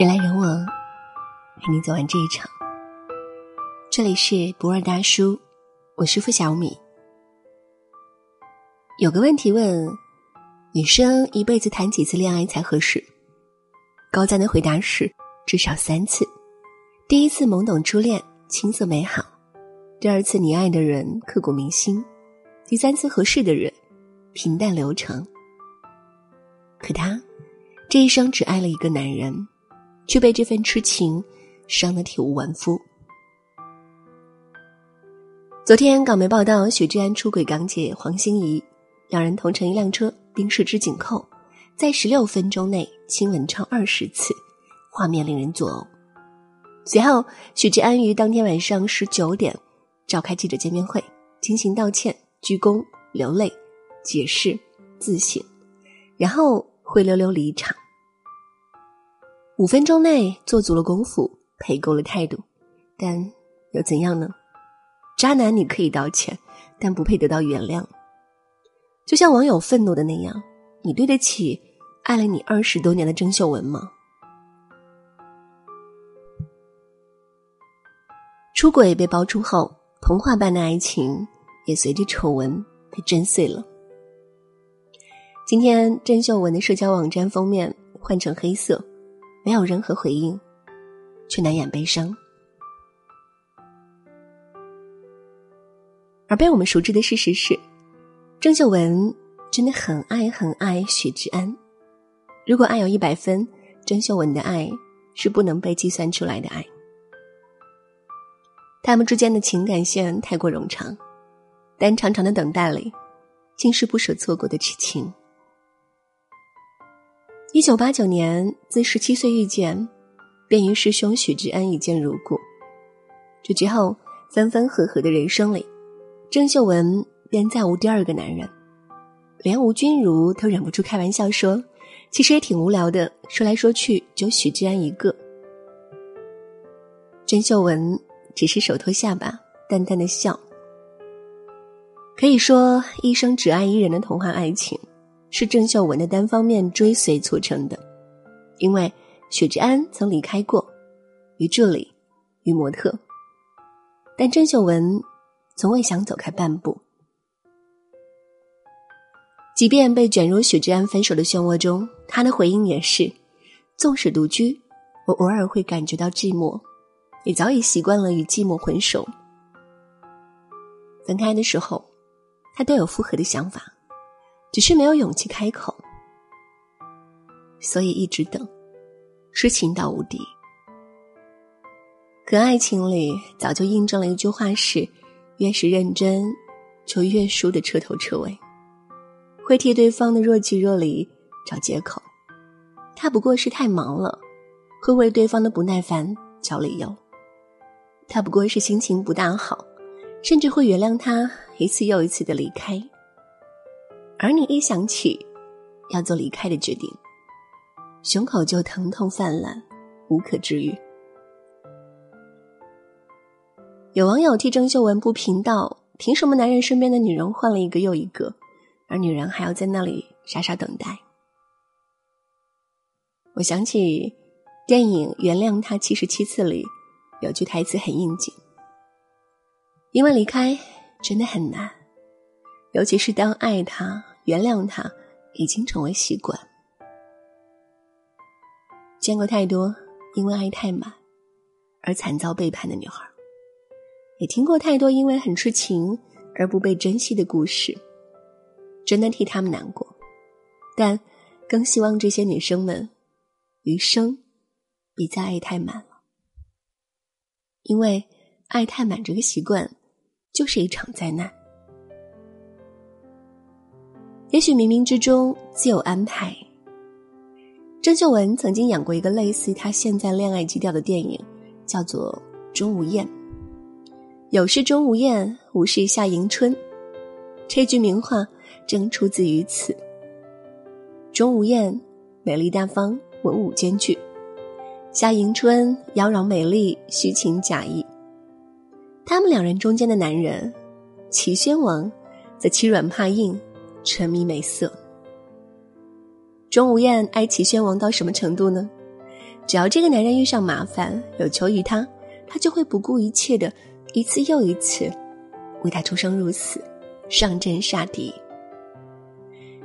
人来人往，陪你走完这一场。这里是不二大叔，我是付小米。有个问题问：女生一辈子谈几次恋爱才合适？高赞的回答是：至少三次。第一次懵懂初恋，青涩美好；第二次你爱的人刻骨铭心；第三次合适的人，平淡流长。可他这一生只爱了一个男人。却被这份痴情伤得体无完肤。昨天港媒报道，许志安出轨港姐黄心怡，两人同乘一辆车，并十指紧扣，在十六分钟内亲吻超二十次，画面令人作呕。随后，许志安于当天晚上十九点召开记者见面会，进行道歉、鞠躬、流泪、解释、自省，然后灰溜溜离场。五分钟内做足了功夫，赔够了态度，但又怎样呢？渣男你可以道歉，但不配得到原谅。就像网友愤怒的那样，你对得起爱了你二十多年的郑秀文吗？出轨被爆出后，童话般的爱情也随着丑闻被震碎了。今天郑秀文的社交网站封面换成黑色。没有任何回应，却难掩悲伤。而被我们熟知的事实是，郑秀文真的很爱很爱许志安。如果爱有一百分，郑秀文的爱是不能被计算出来的爱。他们之间的情感线太过冗长，但长长的等待里，竟是不舍错过的痴情。一九八九年，自十七岁遇见，便与师兄许志安一见如故。这之后，分分合合的人生里，郑秀文便再无第二个男人。连吴君如都忍不住开玩笑说：“其实也挺无聊的，说来说去就许志安一个。”郑秀文只是手托下巴，淡淡的笑。可以说，一生只爱一人的童话爱情。是郑秀文的单方面追随促成的，因为许志安曾离开过，于助理，于模特，但郑秀文从未想走开半步。即便被卷入许志安分手的漩涡中，他的回应也是：纵使独居，我偶尔会感觉到寂寞，也早已习惯了与寂寞混熟。分开的时候，他都有复合的想法。只是没有勇气开口，所以一直等，痴情到无敌。可爱情里早就印证了一句话：是越是认真，就越输得彻头彻尾。会替对方的若即若离找借口，他不过是太忙了；会为对方的不耐烦找理由，他不过是心情不大好，甚至会原谅他一次又一次的离开。而你一想起要做离开的决定，胸口就疼痛泛滥，无可治愈。有网友替郑秀文不平道：“凭什么男人身边的女人换了一个又一个，而女人还要在那里傻傻等待？”我想起电影《原谅他七十七次》里有句台词很应景：“因为离开真的很难，尤其是当爱他。”原谅他，已经成为习惯。见过太多因为爱太满而惨遭背叛的女孩，也听过太多因为很痴情而不被珍惜的故事，真的替他们难过。但更希望这些女生们余生别再爱太满了，因为爱太满这个习惯就是一场灾难。也许冥冥之中自有安排。郑秀文曾经演过一个类似她现在恋爱基调的电影，叫做《钟无艳》。有事钟无艳，无事夏迎春，这句名话正出自于此。钟无艳美丽大方，文武兼具；夏迎春妖娆美丽，虚情假意。他们两人中间的男人，齐宣王，则欺软怕硬。沉迷美色，钟无艳爱齐宣王到什么程度呢？只要这个男人遇上麻烦，有求于他，他就会不顾一切的一次又一次为他出生入死，上阵杀敌。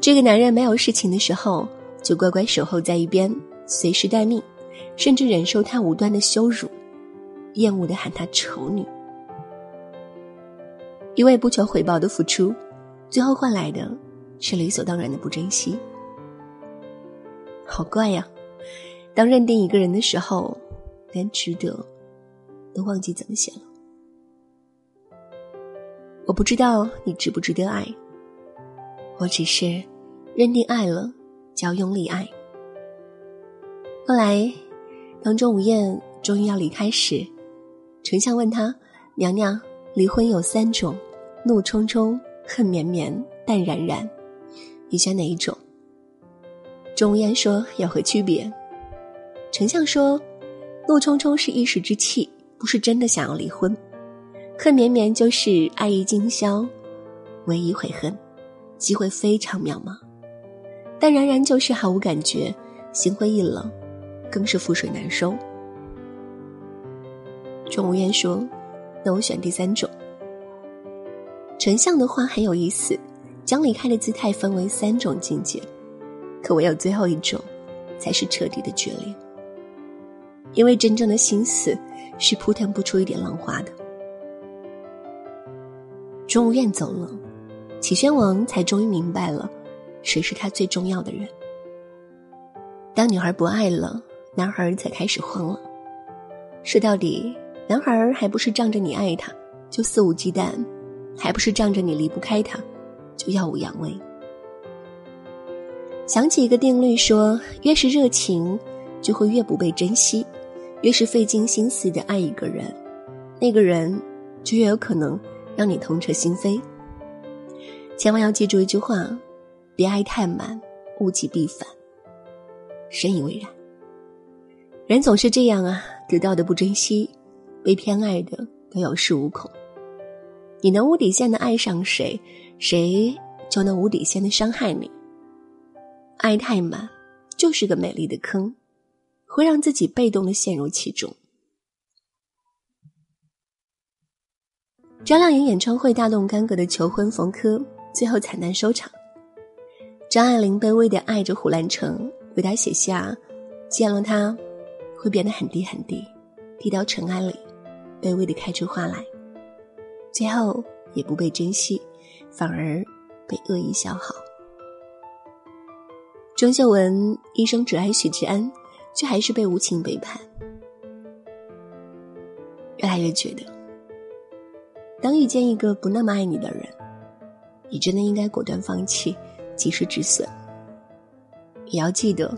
这个男人没有事情的时候，就乖乖守候在一边，随时待命，甚至忍受他无端的羞辱，厌恶的喊他丑女。一味不求回报的付出，最后换来的是理所当然的不珍惜。好怪呀！当认定一个人的时候，连值得都忘记怎么写了。我不知道你值不值得爱，我只是认定爱了就要用力爱。后来，当钟无艳终于要离开时，丞相问他：“娘娘，离婚有三种。”怒冲冲、恨绵绵、淡然然，你选哪一种？钟无艳说：“有何区别？”丞相说：“怒冲冲是一时之气，不是真的想要离婚；恨绵绵就是爱意尽消，唯一悔恨，机会非常渺茫；淡然然就是毫无感觉，心灰意冷，更是覆水难收。”钟无艳说：“那我选第三种。”丞相的话很有意思，将离开的姿态分为三种境界，可唯有最后一种，才是彻底的决裂。因为真正的心思是扑腾不出一点浪花的。钟无艳走了，齐宣王才终于明白了，谁是他最重要的人。当女孩不爱了，男孩才开始慌了。说到底，男孩还不是仗着你爱他，就肆无忌惮。还不是仗着你离不开他，就耀武扬威。想起一个定律，说越是热情，就会越不被珍惜；越是费尽心思的爱一个人，那个人就越有可能让你痛彻心扉。千万要记住一句话：别爱太满，物极必反。深以为然。人总是这样啊，得到的不珍惜，被偏爱的都有恃无恐。你能无底线的爱上谁，谁就能无底线的伤害你。爱太满，就是个美丽的坑，会让自己被动的陷入其中。张靓颖演唱会大动干戈的求婚冯轲，最后惨淡收场。张爱玲卑微的爱着胡兰成，为他写下“见了他，会变得很低很低，低到尘埃里，卑微的开出花来。”最后也不被珍惜，反而被恶意消耗。郑秀文一生只爱许志安，却还是被无情背叛。越来越觉得，当遇见一个不那么爱你的人，你真的应该果断放弃，及时止损。也要记得，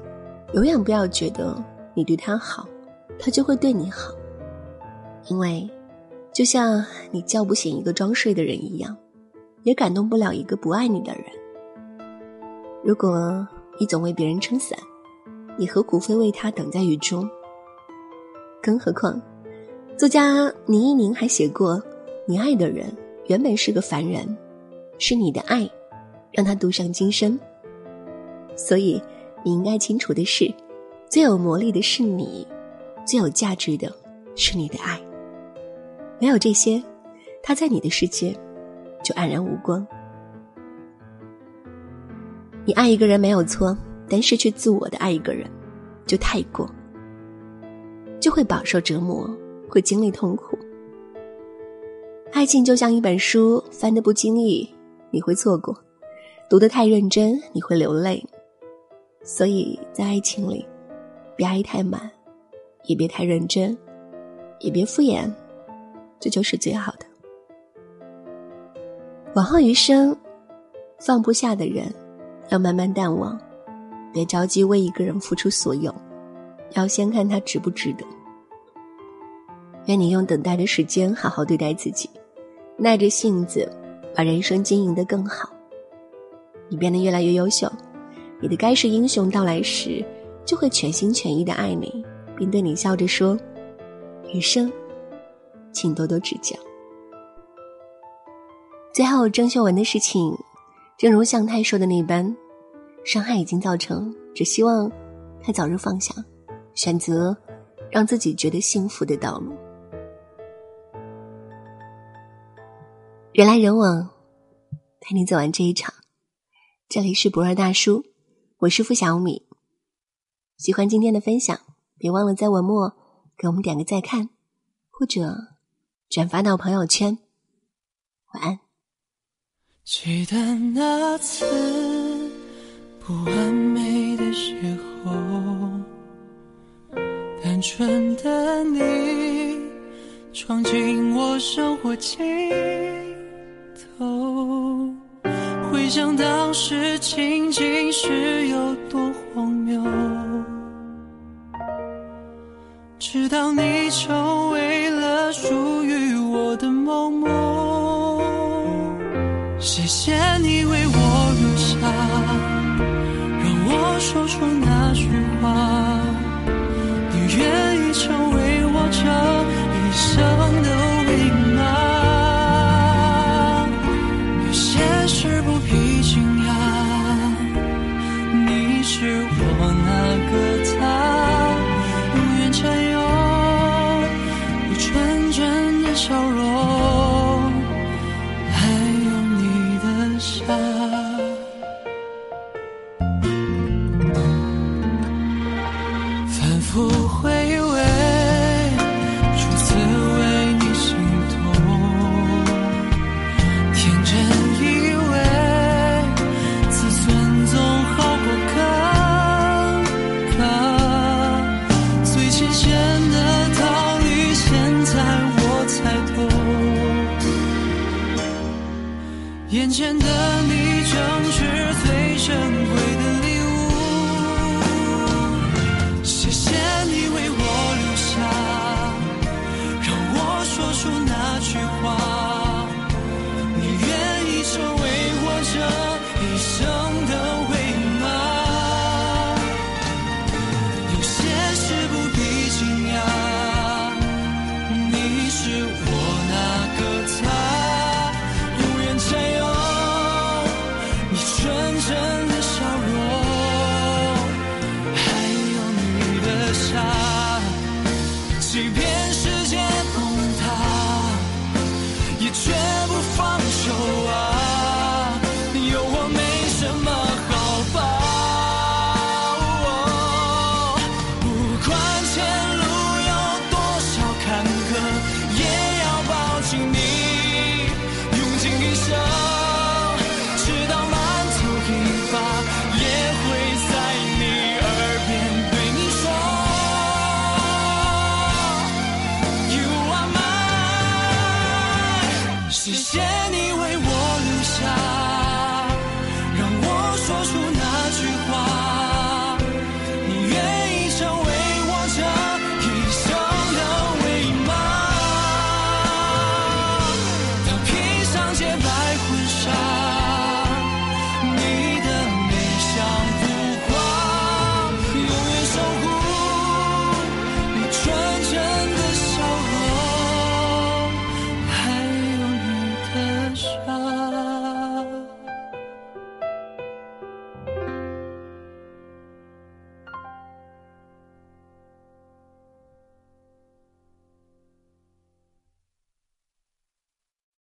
永远不要觉得你对他好，他就会对你好，因为。就像你叫不醒一个装睡的人一样，也感动不了一个不爱你的人。如果你总为别人撑伞，你何苦非为他等在雨中？更何况，作家倪一宁还写过：“你爱的人原本是个凡人，是你的爱让他渡上今生。”所以，你应该清楚的是，最有魔力的是你，最有价值的是你的爱。没有这些，他在你的世界就黯然无光。你爱一个人没有错，但失去自我的爱一个人就太过，就会饱受折磨，会经历痛苦。爱情就像一本书，翻得不经意你会错过，读得太认真你会流泪。所以在爱情里，别爱太满，也别太认真，也别敷衍。这就是最好的。往后余生，放不下的人，要慢慢淡忘，别着急为一个人付出所有，要先看他值不值得。愿你用等待的时间好好对待自己，耐着性子把人生经营的更好。你变得越来越优秀，你的该是英雄到来时，就会全心全意的爱你，并对你笑着说：“余生。”请多多指教。最后，郑秀文的事情，正如向太说的那般，伤害已经造成，只希望他早日放下，选择让自己觉得幸福的道路。人来人往，陪你走完这一场。这里是不二大叔，我是付小米。喜欢今天的分享，别忘了在文末给我们点个再看，或者转发到朋友圈。晚安。记得那次不完美的时候，单纯的你闯进我生活尽头，回想当时情景是有多荒谬，直到你为